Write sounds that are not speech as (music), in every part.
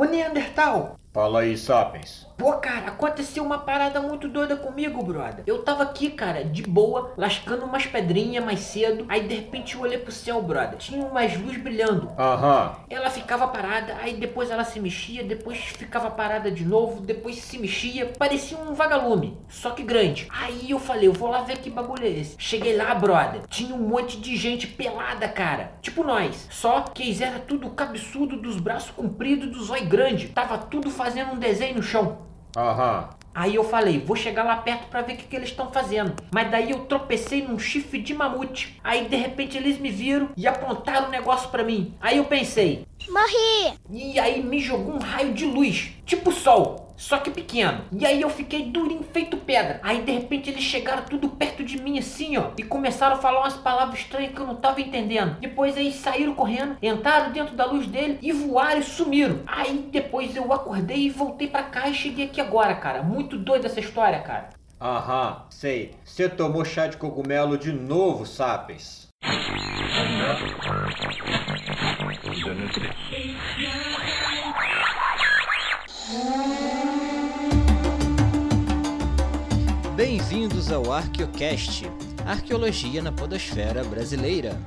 Ô Neandertal! Fala aí, Sapiens. Pô, cara, aconteceu uma parada muito doida comigo, brother. Eu tava aqui, cara, de boa, lascando umas pedrinhas mais cedo. Aí de repente eu olhei pro céu, brother. Tinha umas luzes brilhando. Aham. Ela ficava parada, aí depois ela se mexia, depois ficava parada de novo, depois se mexia. Parecia um vagalume, só que grande. Aí eu falei, eu vou lá ver que bagulho é esse. Cheguei lá, brother. Tinha um monte de gente pelada, cara. Tipo nós. Só que eles eram tudo cabeçudo, dos braços compridos, dos olhos grandes. Tava tudo fazendo um desenho no chão. Aham. Aí eu falei, vou chegar lá perto pra ver o que, que eles estão fazendo. Mas daí eu tropecei num chifre de mamute. Aí de repente eles me viram e apontaram um negócio pra mim. Aí eu pensei, Morri! e aí me jogou um raio de luz, tipo sol. Só que pequeno. E aí eu fiquei durinho feito pedra. Aí de repente eles chegaram tudo perto de mim assim, ó. E começaram a falar umas palavras estranhas que eu não tava entendendo. Depois eles saíram correndo, entraram dentro da luz dele e voaram e sumiram. Aí depois eu acordei e voltei pra cá e cheguei aqui agora, cara. Muito doida essa história, cara. Aham, sei. Você tomou chá de cogumelo de novo, Sapiens. Bem-vindos ao Arqueocast, Arqueologia na Podosfera Brasileira.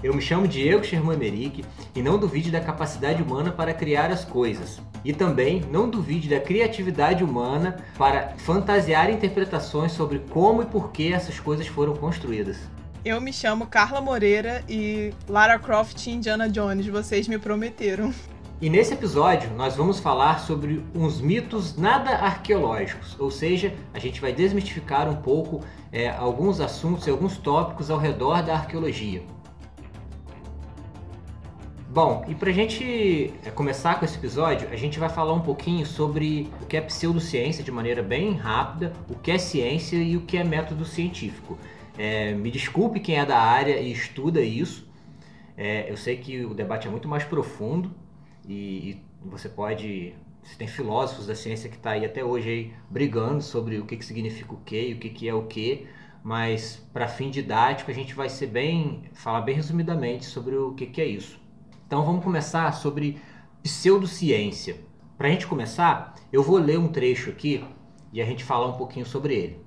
Eu me chamo Diego Sherman Merick e não duvide da capacidade humana para criar as coisas. E também não duvide da criatividade humana para fantasiar interpretações sobre como e por que essas coisas foram construídas. Eu me chamo Carla Moreira e Lara Croft e Indiana Jones, vocês me prometeram. E nesse episódio nós vamos falar sobre uns mitos nada arqueológicos, ou seja, a gente vai desmistificar um pouco é, alguns assuntos e alguns tópicos ao redor da arqueologia. Bom, e para a gente é, começar com esse episódio, a gente vai falar um pouquinho sobre o que é pseudociência de maneira bem rápida, o que é ciência e o que é método científico. É, me desculpe quem é da área e estuda isso. É, eu sei que o debate é muito mais profundo e, e você pode. Você tem filósofos da ciência que está aí até hoje aí brigando sobre o que, que significa o que e o que, que é o que, mas para fim didático a gente vai ser bem. falar bem resumidamente sobre o que, que é isso. Então vamos começar sobre pseudociência. Para a gente começar, eu vou ler um trecho aqui e a gente falar um pouquinho sobre ele.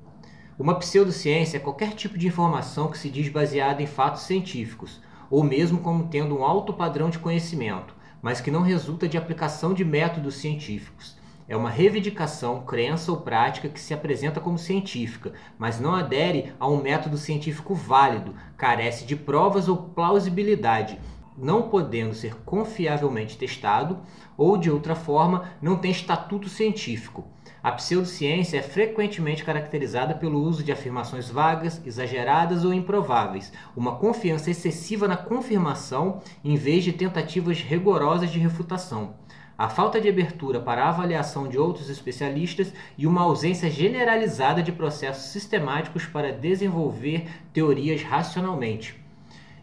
Uma pseudociência é qualquer tipo de informação que se diz baseada em fatos científicos, ou mesmo como tendo um alto padrão de conhecimento, mas que não resulta de aplicação de métodos científicos. É uma reivindicação, crença ou prática que se apresenta como científica, mas não adere a um método científico válido, carece de provas ou plausibilidade, não podendo ser confiavelmente testado ou, de outra forma, não tem estatuto científico. A pseudociência é frequentemente caracterizada pelo uso de afirmações vagas, exageradas ou improváveis, uma confiança excessiva na confirmação em vez de tentativas rigorosas de refutação, a falta de abertura para a avaliação de outros especialistas e uma ausência generalizada de processos sistemáticos para desenvolver teorias racionalmente.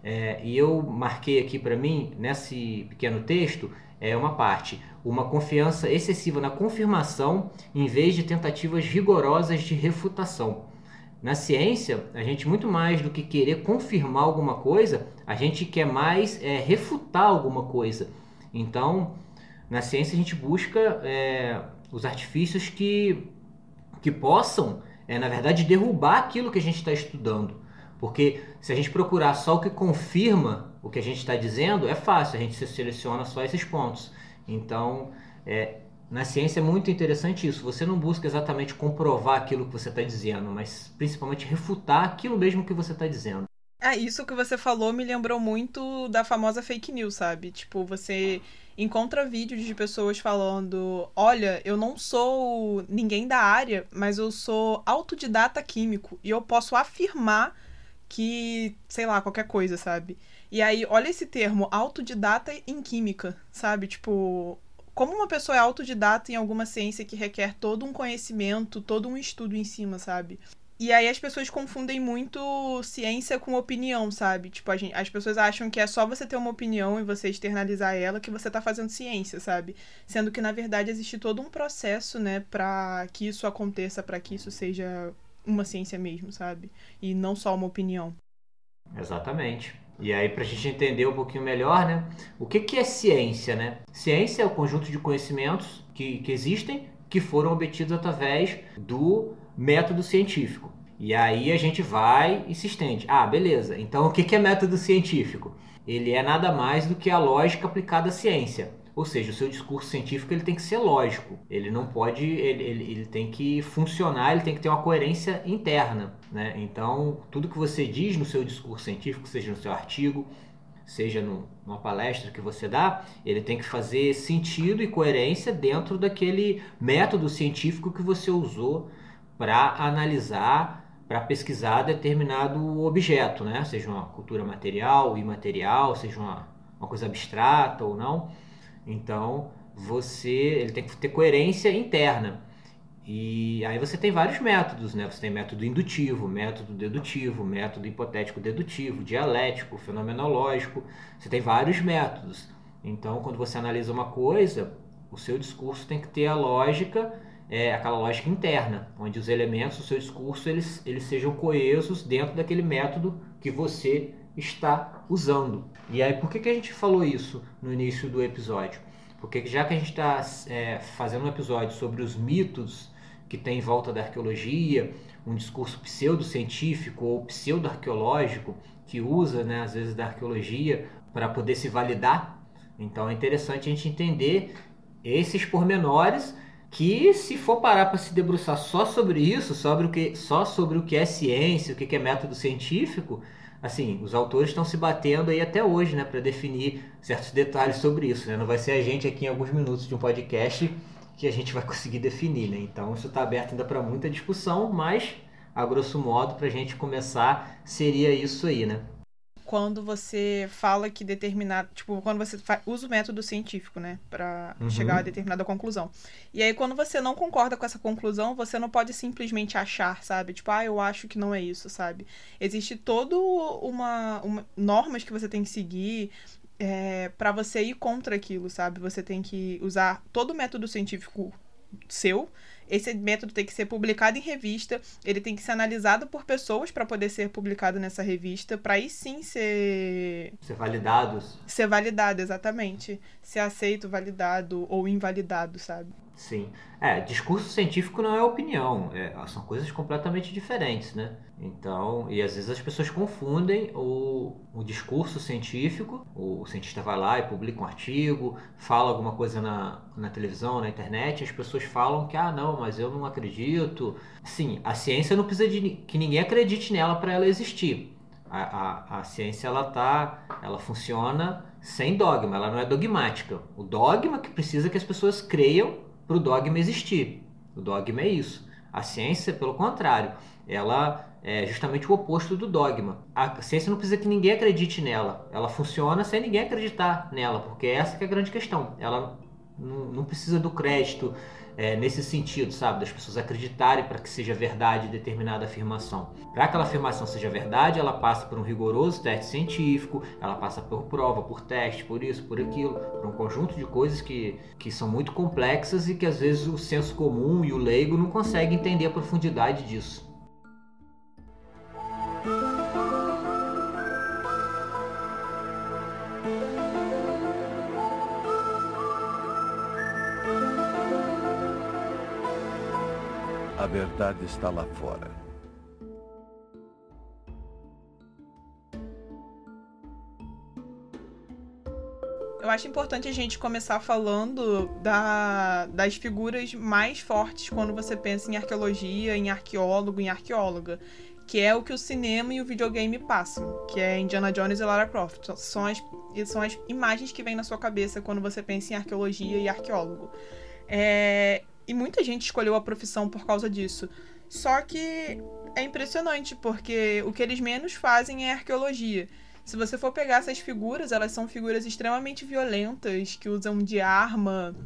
É, e eu marquei aqui para mim, nesse pequeno texto, é uma parte, uma confiança excessiva na confirmação em vez de tentativas rigorosas de refutação. Na ciência, a gente muito mais do que querer confirmar alguma coisa, a gente quer mais é, refutar alguma coisa. Então, na ciência a gente busca é, os artifícios que, que possam, é, na verdade, derrubar aquilo que a gente está estudando. Porque se a gente procurar só o que confirma o que a gente está dizendo, é fácil, a gente seleciona só esses pontos. Então, é, na ciência é muito interessante isso. Você não busca exatamente comprovar aquilo que você está dizendo, mas principalmente refutar aquilo mesmo que você está dizendo. É, isso que você falou me lembrou muito da famosa fake news, sabe? Tipo, você encontra vídeos de pessoas falando: Olha, eu não sou ninguém da área, mas eu sou autodidata químico e eu posso afirmar que, sei lá, qualquer coisa, sabe? E aí, olha esse termo, autodidata em química, sabe? Tipo, como uma pessoa é autodidata em alguma ciência que requer todo um conhecimento, todo um estudo em cima, sabe? E aí as pessoas confundem muito ciência com opinião, sabe? Tipo, gente, as pessoas acham que é só você ter uma opinião e você externalizar ela que você tá fazendo ciência, sabe? Sendo que na verdade existe todo um processo, né, para que isso aconteça, para que isso seja uma ciência mesmo, sabe? E não só uma opinião. Exatamente. E aí, para a gente entender um pouquinho melhor, né? O que, que é ciência, né? Ciência é o conjunto de conhecimentos que, que existem que foram obtidos através do método científico. E aí a gente vai e se estende. Ah, beleza. Então o que é método científico? Ele é nada mais do que a lógica aplicada à ciência. Ou seja, o seu discurso científico ele tem que ser lógico. Ele não pode, ele, ele, ele, tem que funcionar, ele tem que ter uma coerência interna. Né? Então, tudo que você diz no seu discurso científico, seja no seu artigo, seja no, numa palestra que você dá, ele tem que fazer sentido e coerência dentro daquele método científico que você usou para analisar, para pesquisar determinado objeto, né? seja uma cultura material, imaterial, seja uma, uma coisa abstrata ou não. Então, você ele tem que ter coerência interna. E aí você tem vários métodos, né? Você tem método indutivo, método dedutivo, método hipotético dedutivo, dialético, fenomenológico. Você tem vários métodos. Então, quando você analisa uma coisa, o seu discurso tem que ter a lógica, é, aquela lógica interna, onde os elementos do seu discurso eles, eles sejam coesos dentro daquele método que você está usando. E aí, por que, que a gente falou isso no início do episódio? Porque já que a gente está é, fazendo um episódio sobre os mitos que tem em volta da arqueologia, um discurso pseudocientífico ou pseudo-arqueológico que usa, né, às vezes, da arqueologia para poder se validar. Então é interessante a gente entender esses pormenores que se for parar para se debruçar só sobre isso, sobre o que, só sobre o que é ciência, o que é método científico, assim, os autores estão se batendo aí até hoje, né, para definir certos detalhes sobre isso, né? Não vai ser a gente aqui em alguns minutos de um podcast que a gente vai (laughs) conseguir definir, né? Então isso está aberto ainda para muita discussão, mas a grosso modo para a gente começar seria isso aí, né? Quando você fala que determinado, tipo, quando você usa o método científico, né, para uhum. chegar a determinada conclusão. E aí quando você não concorda com essa conclusão, você não pode simplesmente achar, sabe? Tipo, ah, eu acho que não é isso, sabe? Existe todo uma, uma normas que você tem que seguir, é, para você ir contra aquilo, sabe? Você tem que usar todo o método científico seu. Esse método tem que ser publicado em revista, ele tem que ser analisado por pessoas para poder ser publicado nessa revista, para aí sim ser ser validados. Ser validado, exatamente. Ser aceito, validado ou invalidado, sabe? Sim. É, discurso científico não é opinião, é, são coisas completamente diferentes, né? Então, e às vezes as pessoas confundem o, o discurso científico, o, cientista vai lá e publica um artigo, fala alguma coisa na, na televisão, na internet, as pessoas falam que, ah, não, mas eu não acredito. Sim, a ciência não precisa de que ninguém acredite nela para ela existir. A, a, a ciência, ela tá, ela funciona sem dogma, ela não é dogmática. O dogma que precisa que as pessoas creiam para o dogma existir. O dogma é isso. A ciência, pelo contrário, ela é justamente o oposto do dogma. A ciência não precisa que ninguém acredite nela. Ela funciona sem ninguém acreditar nela, porque essa é a grande questão. Ela não precisa do crédito é, nesse sentido, sabe? Das pessoas acreditarem para que seja verdade determinada afirmação. Para que aquela afirmação seja verdade, ela passa por um rigoroso teste científico, ela passa por prova, por teste, por isso, por aquilo, por um conjunto de coisas que, que são muito complexas e que às vezes o senso comum e o leigo não conseguem entender a profundidade disso. A verdade está lá fora. Eu acho importante a gente começar falando da, das figuras mais fortes quando você pensa em arqueologia, em arqueólogo, em arqueóloga. Que é o que o cinema e o videogame passam, que é Indiana Jones e Lara Croft. São as, são as imagens que vêm na sua cabeça quando você pensa em arqueologia e arqueólogo. É, e muita gente escolheu a profissão por causa disso. Só que é impressionante, porque o que eles menos fazem é arqueologia. Se você for pegar essas figuras, elas são figuras extremamente violentas, que usam de arma,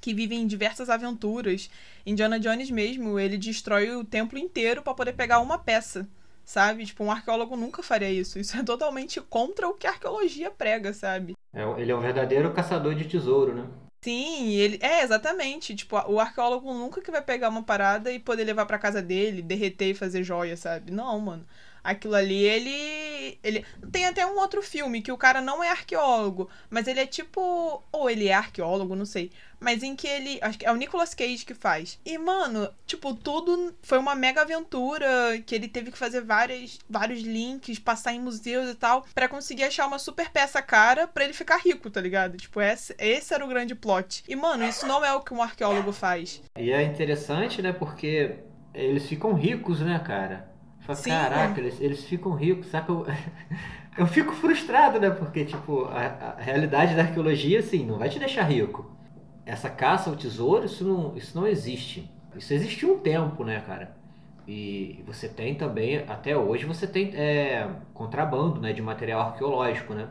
que vivem diversas aventuras. Indiana Jones mesmo, ele destrói o templo inteiro para poder pegar uma peça, sabe? Tipo, um arqueólogo nunca faria isso. Isso é totalmente contra o que a arqueologia prega, sabe? É, ele é um verdadeiro caçador de tesouro, né? Sim, ele é exatamente, tipo, o arqueólogo nunca que vai pegar uma parada e poder levar para casa dele, derreter e fazer joia, sabe? Não, mano. Aquilo ali, ele. ele Tem até um outro filme que o cara não é arqueólogo, mas ele é tipo. Ou ele é arqueólogo, não sei. Mas em que ele. Acho que é o Nicolas Cage que faz. E, mano, tipo, tudo foi uma mega aventura que ele teve que fazer várias, vários links, passar em museus e tal, para conseguir achar uma super peça cara para ele ficar rico, tá ligado? Tipo, esse, esse era o grande plot. E, mano, isso não é o que um arqueólogo faz. E é interessante, né? Porque eles ficam ricos, né, cara? Fala, Sim. caraca, eles, eles ficam ricos, sabe? Eu, (laughs) eu fico frustrado, né? Porque, tipo, a, a realidade da arqueologia, assim, não vai te deixar rico. Essa caça ao tesouro, isso não, isso não existe. Isso existiu um tempo, né, cara? E você tem também, até hoje, você tem é, contrabando né, de material arqueológico, né?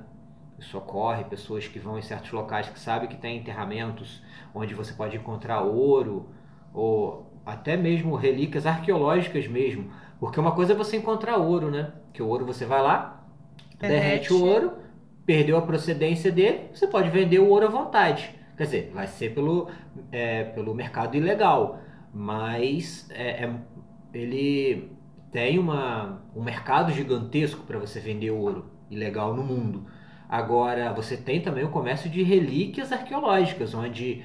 Isso ocorre, pessoas que vão em certos locais que sabem que tem enterramentos onde você pode encontrar ouro ou até mesmo relíquias arqueológicas mesmo. Porque uma coisa é você encontrar ouro, né? Que o ouro você vai lá, derrete, Derrete. o ouro, perdeu a procedência dele, você pode vender o ouro à vontade. Quer dizer, vai ser pelo, é, pelo mercado ilegal, mas é, é- ele tem uma, um mercado gigantesco para você vender ouro ilegal no mundo. Agora, você tem também o comércio de relíquias arqueológicas, onde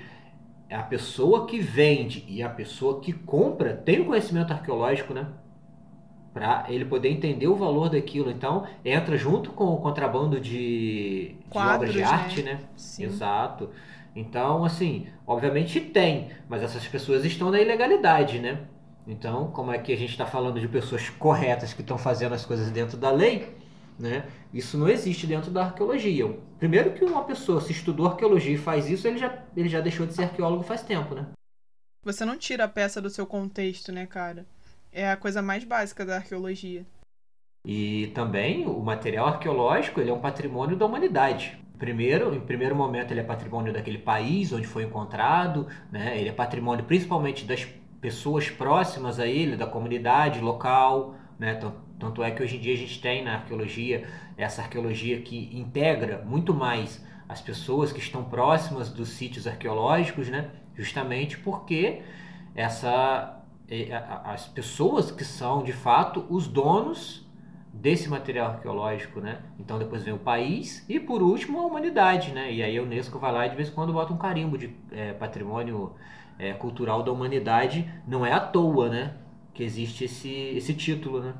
a pessoa que vende e a pessoa que compra tem o conhecimento arqueológico, né? Para ele poder entender o valor daquilo. Então, entra junto com o contrabando de, de Quadros, obras de né? arte, né? Sim. Exato. Então, assim, obviamente tem, mas essas pessoas estão na ilegalidade, né? Então, como é que a gente está falando de pessoas corretas que estão fazendo as coisas dentro da lei, né? Isso não existe dentro da arqueologia. Primeiro que uma pessoa se estudou arqueologia e faz isso, ele já, ele já deixou de ser arqueólogo faz tempo, né? Você não tira a peça do seu contexto, né, cara? É a coisa mais básica da arqueologia. E também o material arqueológico ele é um patrimônio da humanidade. Primeiro, em primeiro momento, ele é patrimônio daquele país onde foi encontrado, né? ele é patrimônio principalmente das pessoas próximas a ele, da comunidade local. Né? Tan- Tanto é que hoje em dia a gente tem na arqueologia essa arqueologia que integra muito mais as pessoas que estão próximas dos sítios arqueológicos, né? justamente porque essa, as pessoas que são de fato os donos desse material arqueológico, né? Então depois vem o país e por último a humanidade, né? E aí a Unesco vai lá e de vez em quando bota um carimbo de eh, patrimônio eh, cultural da humanidade. Não é à toa, né? Que existe esse, esse título, né?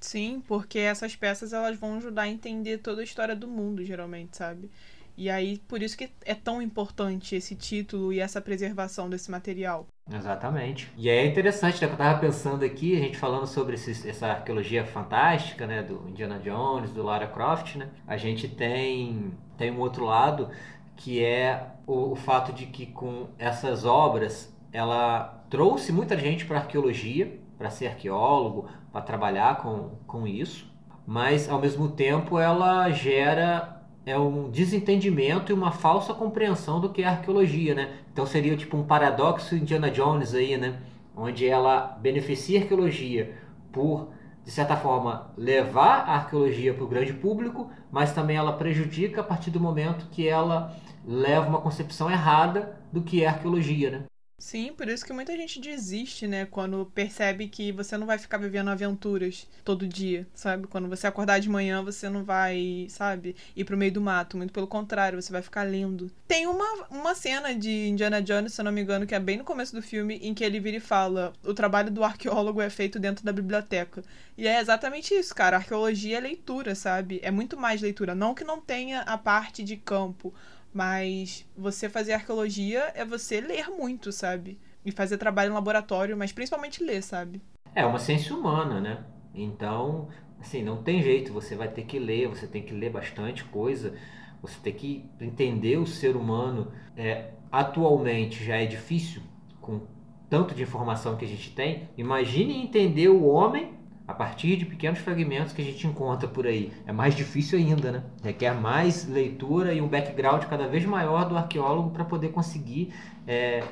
Sim, porque essas peças elas vão ajudar a entender toda a história do mundo, geralmente, sabe? E aí, por isso que é tão importante esse título e essa preservação desse material. Exatamente. E é interessante, né? Eu tava pensando aqui, a gente falando sobre essa arqueologia fantástica, né? Do Indiana Jones, do Lara Croft, né? A gente tem, tem um outro lado que é o, o fato de que com essas obras ela trouxe muita gente para arqueologia, para ser arqueólogo, para trabalhar com, com isso, mas ao mesmo tempo ela gera é um desentendimento e uma falsa compreensão do que é arqueologia, né? Então seria tipo um paradoxo Indiana Jones aí, né? Onde ela beneficia a arqueologia por, de certa forma, levar a arqueologia para o grande público, mas também ela prejudica a partir do momento que ela leva uma concepção errada do que é arqueologia, né? Sim, por isso que muita gente desiste, né? Quando percebe que você não vai ficar vivendo aventuras todo dia, sabe? Quando você acordar de manhã, você não vai, sabe, ir pro meio do mato. Muito pelo contrário, você vai ficar lendo. Tem uma, uma cena de Indiana Jones, se eu não me engano, que é bem no começo do filme, em que ele vira e fala: o trabalho do arqueólogo é feito dentro da biblioteca. E é exatamente isso, cara. Arqueologia é leitura, sabe? É muito mais leitura. Não que não tenha a parte de campo. Mas você fazer arqueologia é você ler muito, sabe? E fazer trabalho em laboratório, mas principalmente ler, sabe? É uma ciência humana, né? Então, assim, não tem jeito, você vai ter que ler, você tem que ler bastante coisa, você tem que entender o ser humano. É, atualmente já é difícil, com tanto de informação que a gente tem. Imagine entender o homem a partir de pequenos fragmentos que a gente encontra por aí. É mais difícil ainda, né? Requer mais leitura e um background cada vez maior do arqueólogo para poder conseguir é,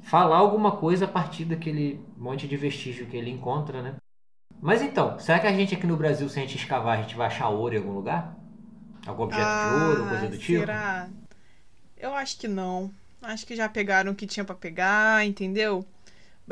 falar alguma coisa a partir daquele monte de vestígio que ele encontra, né? Mas então, será que a gente aqui no Brasil, se a gente escavar, a gente vai achar ouro em algum lugar? Algum objeto de ouro, coisa do tipo? Ah, Será? Eu acho que não. Acho que já pegaram o que tinha pra pegar, entendeu?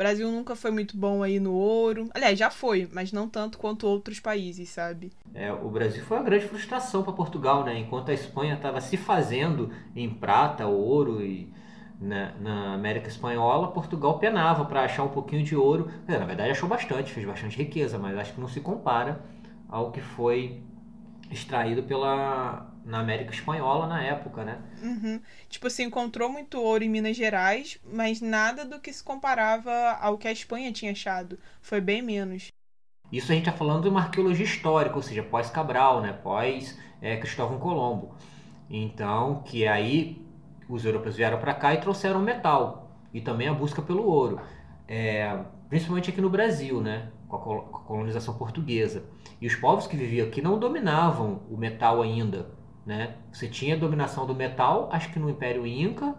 Brasil nunca foi muito bom aí no ouro. Aliás, já foi, mas não tanto quanto outros países, sabe? É, o Brasil foi uma grande frustração para Portugal, né? Enquanto a Espanha estava se fazendo em prata, ouro e na, na América Espanhola, Portugal penava para achar um pouquinho de ouro. Na verdade, achou bastante, fez bastante riqueza, mas acho que não se compara ao que foi extraído pela na América Espanhola na época, né? Uhum. Tipo assim, encontrou muito ouro em Minas Gerais, mas nada do que se comparava ao que a Espanha tinha achado. Foi bem menos. Isso a gente está falando de uma arqueologia histórica, ou seja, pós-Cabral, né? pós é, Cristóvão Colombo. Então, que aí os europeus vieram para cá e trouxeram metal e também a busca pelo ouro, é, principalmente aqui no Brasil, né? Com a colonização portuguesa. E os povos que viviam aqui não dominavam o metal ainda, né? Você tinha a dominação do metal, acho que no Império Inca,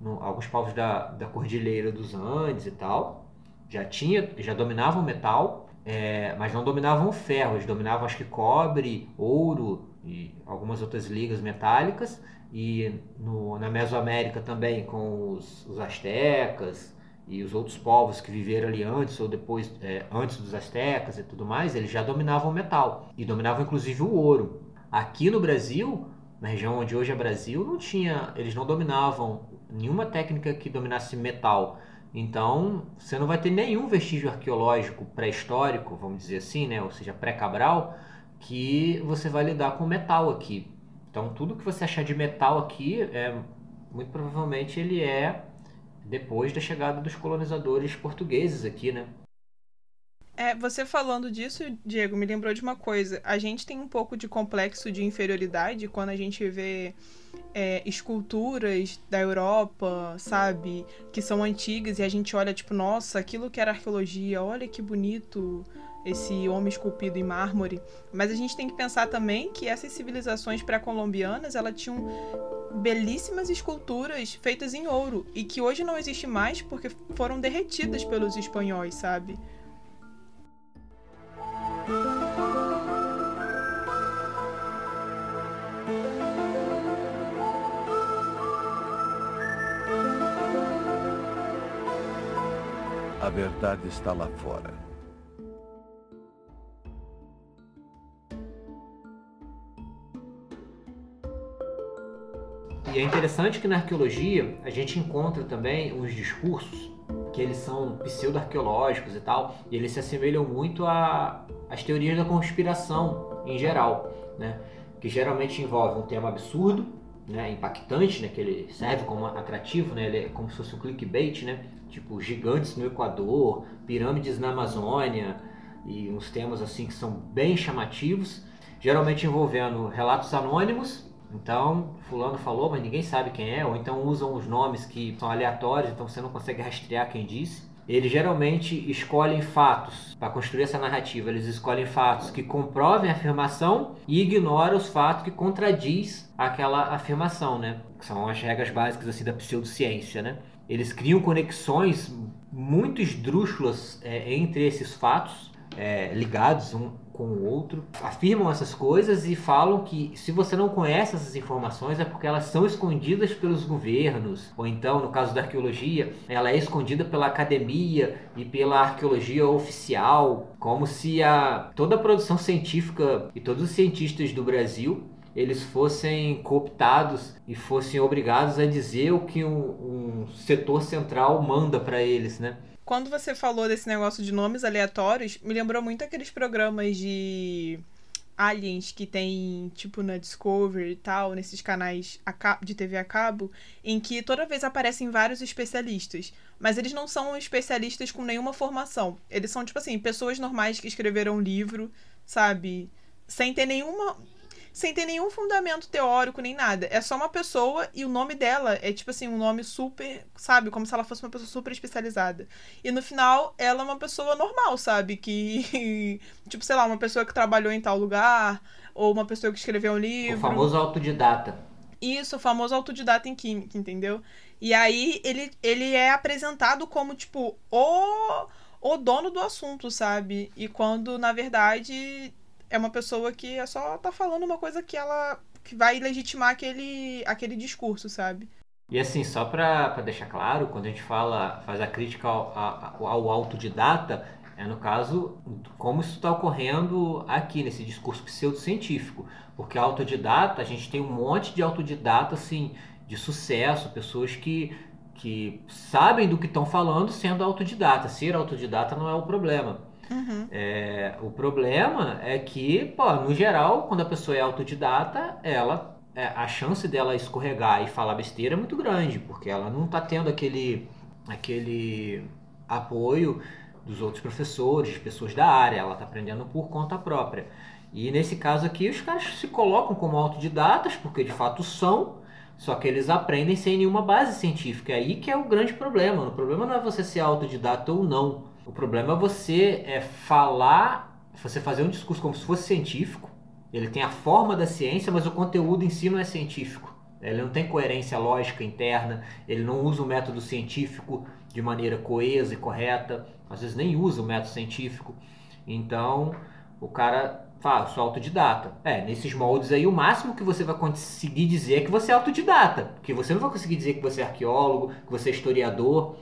no, alguns povos da, da Cordilheira dos Andes e tal, já tinha, já dominavam o metal, é, mas não dominavam o ferro, eles dominavam acho que cobre, ouro e algumas outras ligas metálicas, e no, na Mesoamérica também com os, os astecas e os outros povos que viveram ali antes ou depois, é, antes dos astecas e tudo mais, eles já dominavam o metal e dominavam inclusive o ouro. Aqui no Brasil, na região onde hoje é Brasil, não tinha, eles não dominavam nenhuma técnica que dominasse metal. Então, você não vai ter nenhum vestígio arqueológico pré-histórico, vamos dizer assim, né, ou seja, pré-cabral, que você vai lidar com metal aqui. Então, tudo que você achar de metal aqui, é, muito provavelmente ele é depois da chegada dos colonizadores portugueses aqui, né? É, você falando disso, Diego, me lembrou de uma coisa. A gente tem um pouco de complexo de inferioridade quando a gente vê é, esculturas da Europa, sabe? Que são antigas e a gente olha, tipo, nossa, aquilo que era arqueologia, olha que bonito esse homem esculpido em mármore. Mas a gente tem que pensar também que essas civilizações pré-colombianas, elas tinham belíssimas esculturas feitas em ouro e que hoje não existe mais porque foram derretidas pelos espanhóis, sabe? A verdade está lá fora. E é interessante que na arqueologia a gente encontra também uns discursos que eles são pseudo-arqueológicos e tal, e eles se assemelham muito as teorias da conspiração em geral, né? que geralmente envolve um tema absurdo, né, impactante, né, que ele serve como atrativo, né, ele é como se fosse um clickbait, né, tipo gigantes no Equador, pirâmides na Amazônia e uns temas assim que são bem chamativos, geralmente envolvendo relatos anônimos. Então, fulano falou, mas ninguém sabe quem é, ou então usam os nomes que são aleatórios, então você não consegue rastrear quem disse eles geralmente escolhem fatos para construir essa narrativa. Eles escolhem fatos que comprovem a afirmação e ignoram os fatos que contradiz aquela afirmação, né? Que são as regras básicas assim da pseudociência, né? Eles criam conexões muito esdrúxulas é, entre esses fatos é, ligados um com o outro, afirmam essas coisas e falam que se você não conhece essas informações é porque elas são escondidas pelos governos, ou então, no caso da arqueologia, ela é escondida pela academia e pela arqueologia oficial, como se a, toda a produção científica e todos os cientistas do Brasil eles fossem cooptados e fossem obrigados a dizer o que um, um setor central manda para eles, né? Quando você falou desse negócio de nomes aleatórios, me lembrou muito aqueles programas de aliens que tem, tipo, na Discovery e tal, nesses canais de TV a cabo, em que toda vez aparecem vários especialistas. Mas eles não são especialistas com nenhuma formação. Eles são, tipo assim, pessoas normais que escreveram um livro, sabe? Sem ter nenhuma sem ter nenhum fundamento teórico nem nada. É só uma pessoa e o nome dela é tipo assim, um nome super, sabe? Como se ela fosse uma pessoa super especializada. E no final, ela é uma pessoa normal, sabe? Que, (laughs) tipo, sei lá, uma pessoa que trabalhou em tal lugar, ou uma pessoa que escreveu um livro. O famoso autodidata. Isso, o famoso autodidata em química, entendeu? E aí ele, ele é apresentado como, tipo, o, o dono do assunto, sabe? E quando, na verdade, é uma pessoa que é só tá falando uma coisa que ela que vai legitimar aquele, aquele discurso, sabe? E assim, só para deixar claro, quando a gente fala, faz a crítica ao, ao, ao autodidata, é no caso como isso está ocorrendo aqui nesse discurso pseudocientífico. Porque autodidata, a gente tem um monte de autodidata assim, de sucesso, pessoas que, que sabem do que estão falando sendo autodidata. Ser autodidata não é o problema. Uhum. É, o problema é que, pô, no geral, quando a pessoa é autodidata, ela é, a chance dela escorregar e falar besteira é muito grande, porque ela não está tendo aquele, aquele apoio dos outros professores, de pessoas da área, ela está aprendendo por conta própria. E nesse caso aqui, os caras se colocam como autodidatas, porque de fato são, só que eles aprendem sem nenhuma base científica. É aí que é o grande problema. O problema não é você ser autodidata ou não. O problema é você é falar, você fazer um discurso como se fosse científico. Ele tem a forma da ciência, mas o conteúdo em si não é científico. Ele não tem coerência lógica interna, ele não usa o método científico de maneira coesa e correta, às vezes nem usa o método científico. Então, o cara fala, sou autodidata. É, nesses moldes aí, o máximo que você vai conseguir dizer é que você é autodidata, porque você não vai conseguir dizer que você é arqueólogo, que você é historiador.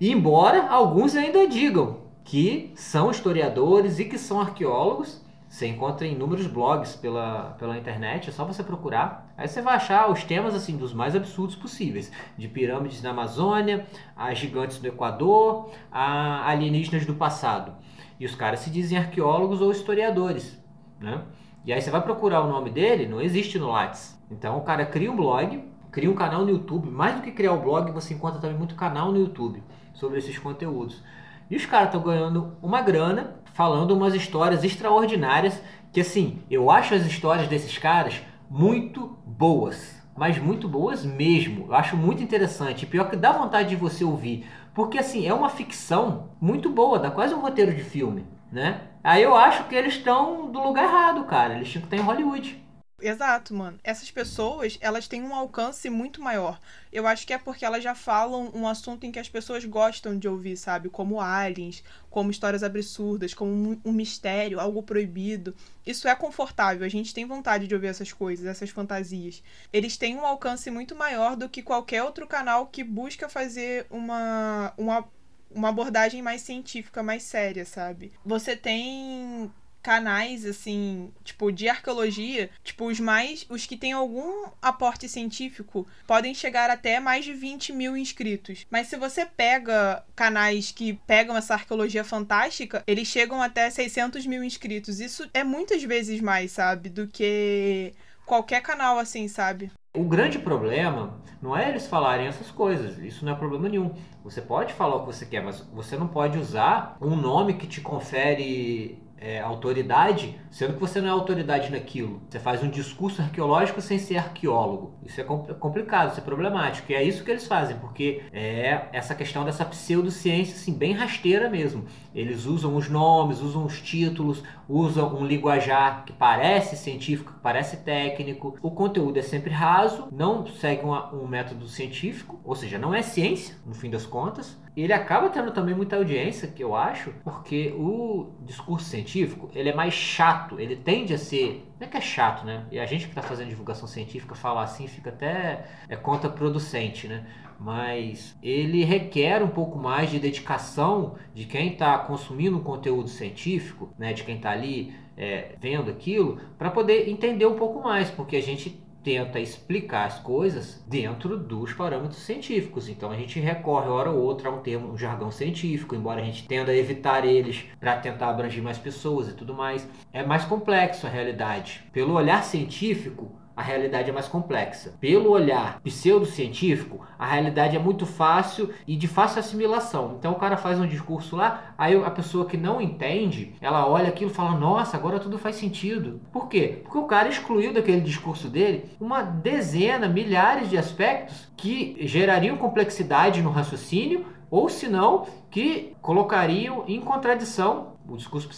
Embora alguns ainda digam que são historiadores e que são arqueólogos, você encontra inúmeros blogs pela, pela internet, é só você procurar. Aí você vai achar os temas assim dos mais absurdos possíveis, de pirâmides na Amazônia, a gigantes do Equador, a alienígenas do passado. E os caras se dizem arqueólogos ou historiadores, né? E aí você vai procurar o nome dele, não existe no Lattes. Então o cara cria um blog, cria um canal no YouTube. Mais do que criar o blog, você encontra também muito canal no YouTube sobre esses conteúdos. E os caras estão ganhando uma grana falando umas histórias extraordinárias que assim, eu acho as histórias desses caras muito boas, mas muito boas mesmo. Eu acho muito interessante, pior que dá vontade de você ouvir, porque assim, é uma ficção muito boa, dá quase um roteiro de filme, né? Aí eu acho que eles estão do lugar errado, cara. Eles tinham que estar em Hollywood. Exato, mano. Essas pessoas, elas têm um alcance muito maior. Eu acho que é porque elas já falam um assunto em que as pessoas gostam de ouvir, sabe? Como aliens, como histórias absurdas, como um mistério, algo proibido. Isso é confortável, a gente tem vontade de ouvir essas coisas, essas fantasias. Eles têm um alcance muito maior do que qualquer outro canal que busca fazer uma, uma uma abordagem mais científica, mais séria, sabe? Você tem canais assim, tipo de arqueologia, tipo os mais, os que têm algum aporte científico, podem chegar até mais de 20 mil inscritos. Mas se você pega canais que pegam essa arqueologia fantástica, eles chegam até 600 mil inscritos. Isso é muitas vezes mais, sabe, do que qualquer canal assim, sabe? O grande problema não é eles falarem essas coisas, isso não é problema nenhum. Você pode falar o que você quer, mas você não pode usar um nome que te confere é, autoridade, sendo que você não é autoridade naquilo. Você faz um discurso arqueológico sem ser arqueólogo. Isso é complicado, isso é problemático. E é isso que eles fazem, porque é essa questão dessa pseudociência, assim, bem rasteira mesmo. Eles usam os nomes, usam os títulos, usam um linguajar que parece científico, que parece técnico. O conteúdo é sempre raso, não segue uma, um método científico, ou seja, não é ciência, no fim das contas. Ele acaba tendo também muita audiência, que eu acho, porque o discurso científico, ele é mais chato, ele tende a ser, não é que é chato, né? E a gente que está fazendo divulgação científica falar assim fica até é contraproducente, né? Mas ele requer um pouco mais de dedicação de quem está consumindo um conteúdo científico, né? De quem está ali é, vendo aquilo, para poder entender um pouco mais, porque a gente tenta explicar as coisas dentro dos parâmetros científicos. Então a gente recorre hora ou outra a um termo, um jargão científico, embora a gente tenda a evitar eles para tentar abranger mais pessoas e tudo mais. É mais complexo a realidade. Pelo olhar científico, a realidade é mais complexa. Pelo olhar pseudocientífico, a realidade é muito fácil e de fácil assimilação. Então o cara faz um discurso lá, aí a pessoa que não entende, ela olha aquilo e fala: "Nossa, agora tudo faz sentido". Por quê? Porque o cara excluiu daquele discurso dele uma dezena, milhares de aspectos que gerariam complexidade no raciocínio ou se não que colocariam em contradição o discurso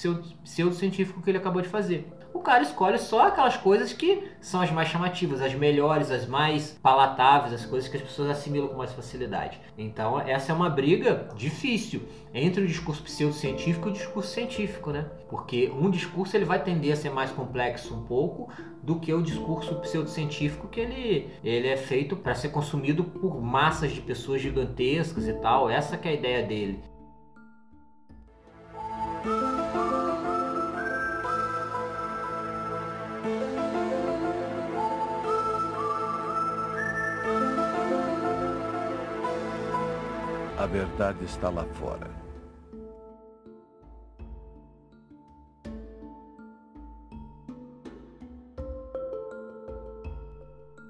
pseudocientífico que ele acabou de fazer. O cara escolhe só aquelas coisas que são as mais chamativas, as melhores, as mais palatáveis, as coisas que as pessoas assimilam com mais facilidade. Então, essa é uma briga difícil entre o discurso pseudocientífico e o discurso científico, né? Porque um discurso ele vai tender a ser mais complexo um pouco do que o discurso pseudocientífico que ele, ele é feito para ser consumido por massas de pessoas gigantescas e tal. Essa que é a ideia dele. A verdade está lá fora.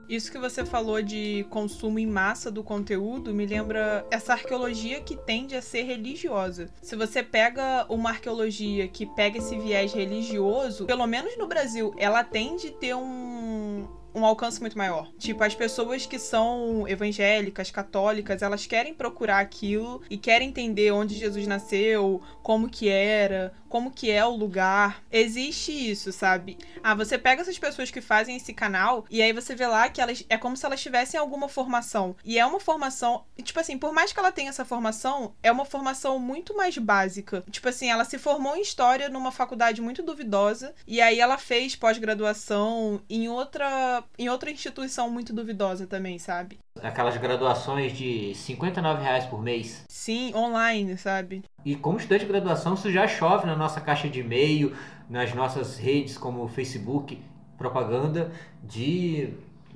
Isso que você falou de consumo em massa do conteúdo me lembra essa arqueologia que tende a ser religiosa. Se você pega uma arqueologia que pega esse viés religioso, pelo menos no Brasil, ela tende a ter um, um alcance muito maior. Tipo, as pessoas que são evangélicas, católicas, elas querem procurar aquilo e querem entender onde Jesus nasceu, como que era, como que é o lugar. Existe isso, sabe? Ah, você pega essas pessoas que fazem esse canal e aí você vê lá que elas é como se elas tivessem alguma formação. E é uma formação, tipo assim, por mais que ela tenha essa formação, é uma formação muito mais básica. Tipo assim, ela se formou em história numa faculdade muito duvidosa e aí ela fez pós-graduação em outra em outra instituição muito duvidosa também, sabe? Aquelas graduações de 59 reais por mês. Sim, online, sabe? E como estudante de graduação, isso já chove na nossa caixa de e-mail, nas nossas redes como Facebook, propaganda de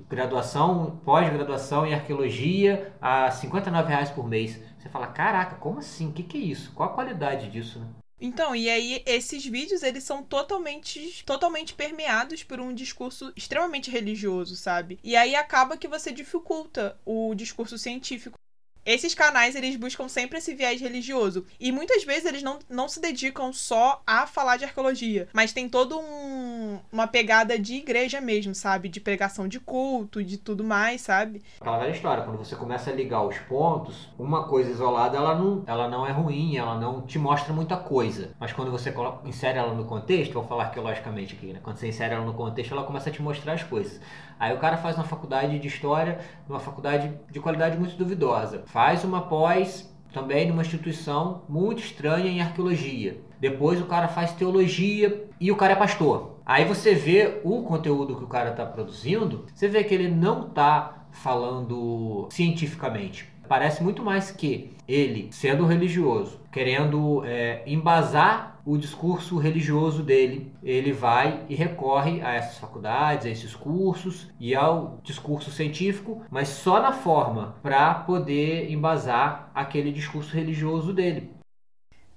graduação, pós-graduação em arqueologia a 59 reais por mês. Você fala, caraca, como assim? O que, que é isso? Qual a qualidade disso, né? Então, e aí esses vídeos, eles são totalmente totalmente permeados por um discurso extremamente religioso, sabe? E aí acaba que você dificulta o discurso científico. Esses canais, eles buscam sempre esse viés religioso. E muitas vezes eles não, não se dedicam só a falar de arqueologia, mas tem todo um, uma pegada de igreja mesmo, sabe? De pregação de culto, de tudo mais, sabe? Aquela velha história, quando você começa a ligar os pontos, uma coisa isolada, ela não, ela não é ruim, ela não te mostra muita coisa. Mas quando você coloca, insere ela no contexto, vou falar arqueologicamente aqui, né? Quando você insere ela no contexto, ela começa a te mostrar as coisas. Aí o cara faz uma faculdade de história, numa faculdade de qualidade muito duvidosa. Faz uma pós também numa instituição muito estranha em arqueologia. Depois o cara faz teologia e o cara é pastor. Aí você vê o conteúdo que o cara está produzindo, você vê que ele não está falando cientificamente. Parece muito mais que ele, sendo religioso, querendo é, embasar o discurso religioso dele, ele vai e recorre a essas faculdades, a esses cursos e ao discurso científico, mas só na forma para poder embasar aquele discurso religioso dele.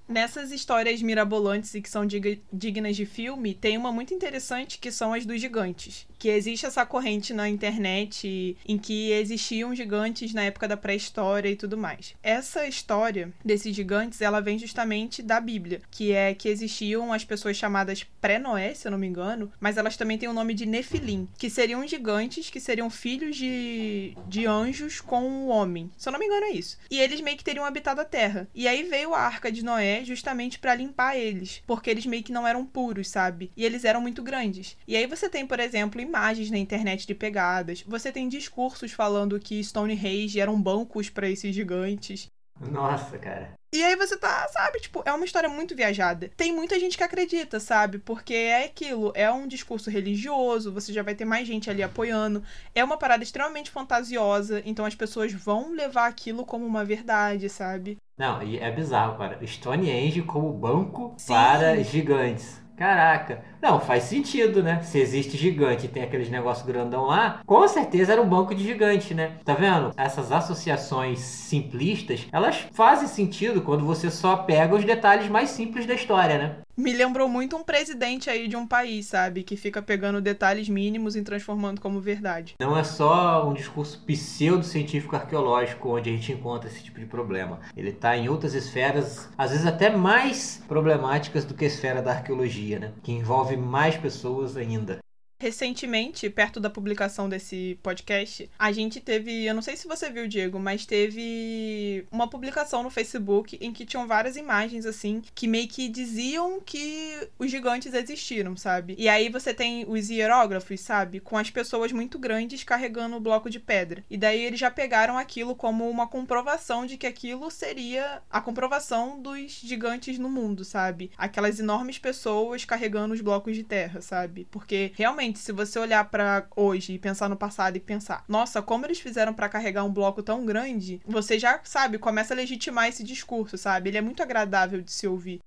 Nessas histórias mirabolantes e que são dignas de filme, tem uma muito interessante que são as dos gigantes. Que existe essa corrente na internet em que existiam gigantes na época da pré-história e tudo mais. Essa história desses gigantes, ela vem justamente da Bíblia, que é que existiam as pessoas chamadas pré-Noé, se eu não me engano, mas elas também têm o nome de Nefilim, que seriam gigantes que seriam filhos de, de anjos com o homem. Se eu não me engano é isso. E eles meio que teriam habitado a terra. E aí veio a Arca de Noé justamente para limpar eles, porque eles meio que não eram puros, sabe? E eles eram muito grandes. E aí você tem, por exemplo, imagens na internet de pegadas, você tem discursos falando que Stonehenge eram bancos para esses gigantes. Nossa, cara. E aí você tá, sabe, tipo, é uma história muito viajada. Tem muita gente que acredita, sabe? Porque é aquilo, é um discurso religioso, você já vai ter mais gente ali apoiando. É uma parada extremamente fantasiosa, então as pessoas vão levar aquilo como uma verdade, sabe? Não, e é bizarro, cara. Stonehenge como banco Sim. para gigantes. Caraca. Não, faz sentido, né? Se existe gigante e tem aqueles negócios grandão lá, com certeza era um banco de gigante, né? Tá vendo? Essas associações simplistas, elas fazem sentido quando você só pega os detalhes mais simples da história, né? Me lembrou muito um presidente aí de um país, sabe? Que fica pegando detalhes mínimos e transformando como verdade. Não é só um discurso pseudo-científico arqueológico onde a gente encontra esse tipo de problema. Ele tá em outras esferas, às vezes até mais problemáticas do que a esfera da arqueologia, né? Que envolve mais pessoas ainda. Recentemente, perto da publicação desse podcast, a gente teve, eu não sei se você viu, Diego, mas teve uma publicação no Facebook em que tinham várias imagens assim que meio que diziam que os gigantes existiram, sabe? E aí você tem os hierógrafos, sabe, com as pessoas muito grandes carregando o bloco de pedra. E daí eles já pegaram aquilo como uma comprovação de que aquilo seria a comprovação dos gigantes no mundo, sabe? Aquelas enormes pessoas carregando os blocos de terra, sabe? Porque realmente se você olhar para hoje e pensar no passado e pensar, nossa, como eles fizeram para carregar um bloco tão grande, você já sabe, começa a legitimar esse discurso, sabe? Ele é muito agradável de se ouvir.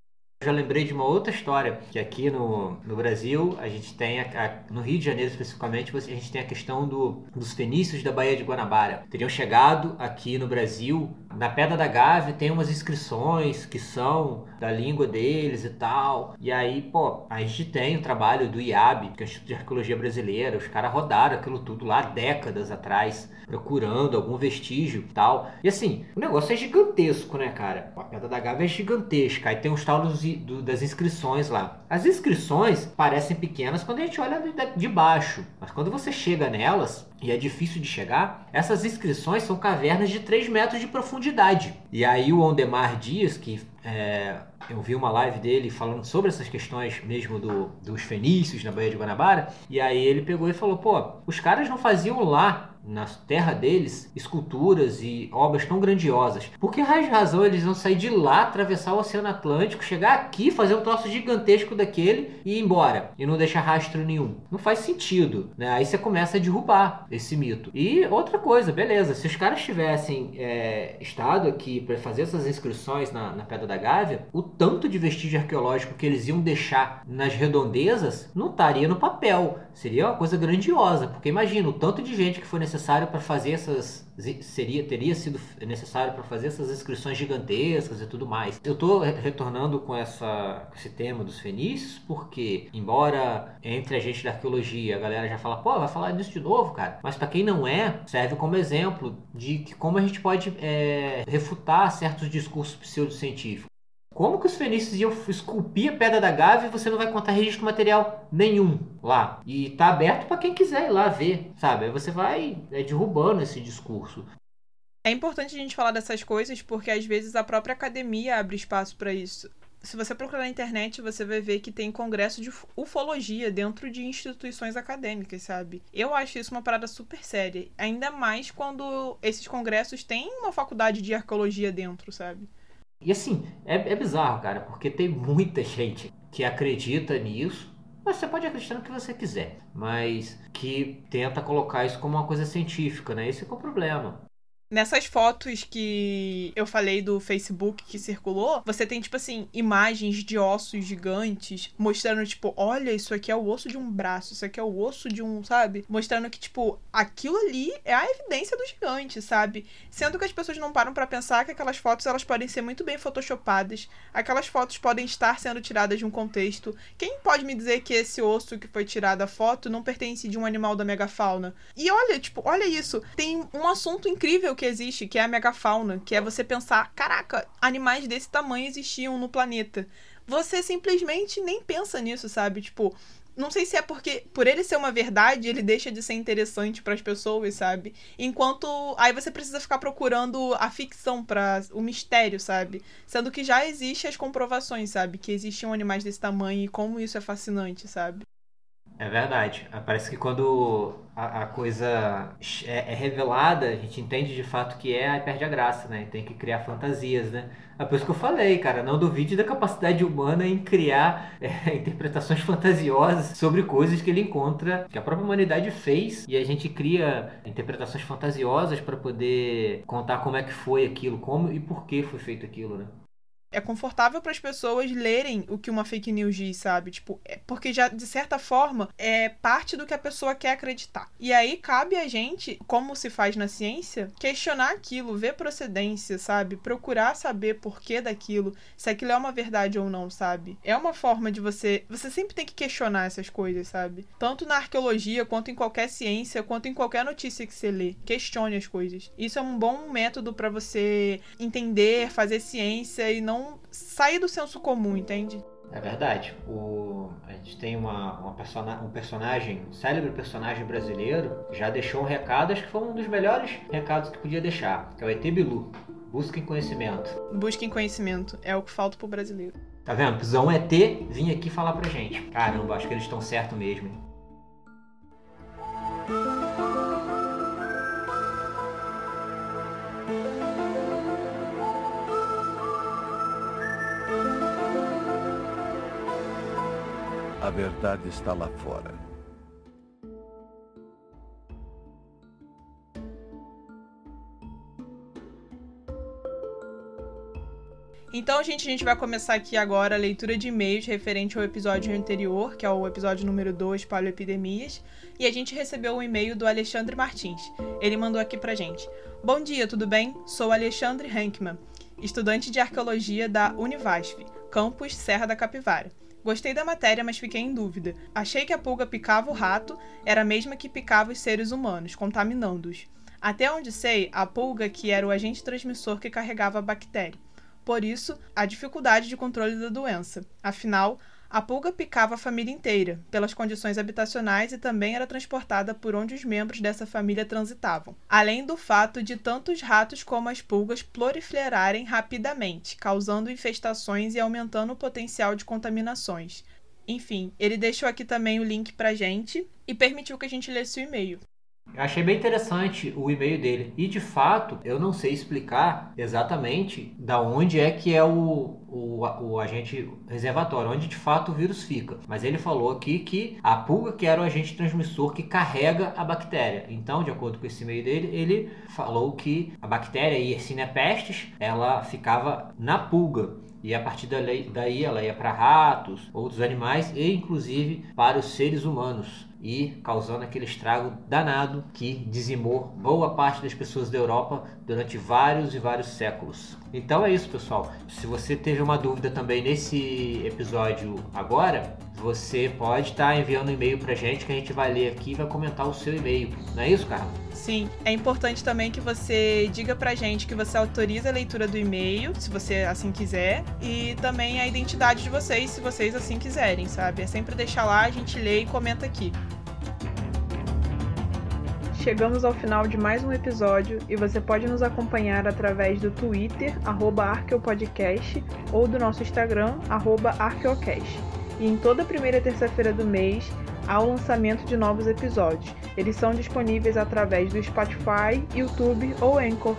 Já lembrei de uma outra história, que aqui no, no Brasil, a gente tem, a, a, no Rio de Janeiro especificamente, a gente tem a questão do, dos fenícios da Baía de Guanabara. Teriam chegado aqui no Brasil, na Pedra da Gávea tem umas inscrições que são da língua deles e tal. E aí, pô, a gente tem o trabalho do IAB, que é o Instituto de Arqueologia Brasileira, os caras rodaram aquilo tudo lá décadas atrás, procurando algum vestígio e tal. E assim, o negócio é gigantesco, né, cara? A Pedra da Gávea é gigantesca, aí tem os tal dos do, das inscrições lá. As inscrições parecem pequenas quando a gente olha de, de baixo, mas quando você chega nelas, e é difícil de chegar, essas inscrições são cavernas de 3 metros de profundidade. E aí o Ondemar Dias, que é, eu vi uma live dele falando sobre essas questões mesmo do, dos fenícios na Baía de Guanabara, e aí ele pegou e falou, pô, os caras não faziam lá na terra deles esculturas e obras tão grandiosas. Por que raiz razão eles vão sair de lá, atravessar o Oceano Atlântico, chegar aqui, fazer um troço gigantesco daquele e ir embora e não deixar rastro nenhum? Não faz sentido, né? Aí você começa a derrubar esse mito. E outra coisa, beleza, se os caras tivessem é, estado aqui para fazer essas inscrições na, na Pedra da Gávea, o tanto de vestígio arqueológico que eles iam deixar nas redondezas não estaria no papel. Seria uma coisa grandiosa, porque imagina o tanto de gente que foi necessário para fazer essas seria teria sido necessário para fazer essas inscrições gigantescas e tudo mais. Eu estou retornando com essa esse tema dos fenícios porque embora entre a gente da arqueologia a galera já fala, pô, vai falar disso de novo, cara. Mas para quem não é, serve como exemplo de que como a gente pode é, refutar certos discursos pseudocientíficos. Como que os fenícios iam esculpir a pedra da Gávea e você não vai contar registro material nenhum lá? E tá aberto para quem quiser ir lá ver, sabe? Aí você vai é, derrubando esse discurso. É importante a gente falar dessas coisas porque às vezes a própria academia abre espaço para isso. Se você procurar na internet, você vai ver que tem congresso de ufologia dentro de instituições acadêmicas, sabe? Eu acho isso uma parada super séria. Ainda mais quando esses congressos têm uma faculdade de arqueologia dentro, sabe? E assim, é, é bizarro, cara, porque tem muita (laughs) gente que acredita nisso. Mas você pode acreditar no que você quiser, mas que tenta colocar isso como uma coisa científica, né? Esse é o problema. Nessas fotos que eu falei do Facebook que circulou, você tem, tipo assim, imagens de ossos gigantes, mostrando, tipo, olha, isso aqui é o osso de um braço, isso aqui é o osso de um, sabe? Mostrando que, tipo, aquilo ali é a evidência do gigante, sabe? Sendo que as pessoas não param para pensar que aquelas fotos elas podem ser muito bem photoshopadas, aquelas fotos podem estar sendo tiradas de um contexto. Quem pode me dizer que esse osso que foi tirado a foto não pertence de um animal da megafauna? E olha, tipo, olha isso, tem um assunto incrível que existe, que é a megafauna, que é você pensar, caraca, animais desse tamanho existiam no planeta. Você simplesmente nem pensa nisso, sabe? Tipo, não sei se é porque por ele ser uma verdade, ele deixa de ser interessante para as pessoas, sabe? Enquanto aí você precisa ficar procurando a ficção para o mistério, sabe? Sendo que já existe as comprovações, sabe, que existiam animais desse tamanho e como isso é fascinante, sabe? É verdade. Parece que quando a, a coisa é, é, revelada, a gente entende de fato que é, aí perde a graça, né? Tem que criar fantasias, né? É por isso que eu falei, cara, não duvide da capacidade humana em criar é, (laughs) interpretações fantasiosas sobre coisas que ele encontra, que a própria humanidade fez, e a gente cria interpretações fantasiosas para poder contar como é que foi aquilo, como e por que foi feito aquilo, né? É confortável para as pessoas lerem o que uma fake news diz, sabe? Tipo, é porque já de certa forma é parte do que a pessoa quer acreditar. E aí cabe a gente, como se faz na ciência, questionar aquilo, ver procedência, sabe? Procurar saber por que daquilo, se aquilo é uma verdade ou não, sabe? É uma forma de você, você sempre tem que questionar essas coisas, sabe? Tanto na arqueologia, quanto em qualquer ciência, quanto em qualquer notícia que você lê. Questione as coisas. Isso é um bom método para você entender, fazer ciência e não sair do senso comum, entende? É verdade. O, a gente tem uma, uma persona, um personagem, um célebre personagem brasileiro, já deixou um recado, acho que foi um dos melhores recados que podia deixar, que é o ET Bilu. Busquem conhecimento. Busquem conhecimento. É o que falta pro brasileiro. Tá vendo? Precisou um ET vir aqui falar pra gente. Caramba, acho que eles estão certo mesmo. Hein? Verdade está lá fora. Então, gente, a gente vai começar aqui agora a leitura de e-mails referente ao episódio anterior, que é o episódio número 2, Paleoepidemias, e a gente recebeu um e-mail do Alexandre Martins. Ele mandou aqui pra gente. Bom dia, tudo bem? Sou Alexandre Hankman, estudante de arqueologia da Univasf, campus Serra da Capivara. Gostei da matéria, mas fiquei em dúvida. Achei que a pulga picava o rato era a mesma que picava os seres humanos, contaminando-os. Até onde sei, a pulga que era o agente transmissor que carregava a bactéria. Por isso, a dificuldade de controle da doença. Afinal, a pulga picava a família inteira, pelas condições habitacionais e também era transportada por onde os membros dessa família transitavam. Além do fato de tanto os ratos como as pulgas proliferarem rapidamente, causando infestações e aumentando o potencial de contaminações. Enfim, ele deixou aqui também o link pra gente e permitiu que a gente lesse o e-mail. Eu achei bem interessante o e-mail dele. E de fato, eu não sei explicar exatamente da onde é que é o, o, o agente reservatório, onde de fato o vírus fica. Mas ele falou aqui que a pulga que era o agente transmissor que carrega a bactéria. Então, de acordo com esse e-mail dele, ele falou que a bactéria Yersinia pestis, ela ficava na pulga. E a partir daí ela ia para ratos, outros animais e inclusive para os seres humanos e causando aquele estrago danado que dizimou boa parte das pessoas da Europa durante vários e vários séculos. Então é isso, pessoal. Se você teve uma dúvida também nesse episódio agora, você pode estar tá enviando um e-mail pra gente que a gente vai ler aqui e vai comentar o seu e-mail. Não é isso, Carla? Sim, é importante também que você diga pra gente que você autoriza a leitura do e-mail, se você assim quiser, e também a identidade de vocês, se vocês assim quiserem, sabe? É sempre deixar lá, a gente lê e comenta aqui. Chegamos ao final de mais um episódio e você pode nos acompanhar através do Twitter, arqueopodcast, ou do nosso Instagram, arqueocast. E em toda primeira terça-feira do mês há o lançamento de novos episódios. Eles são disponíveis através do Spotify, YouTube ou Anchor.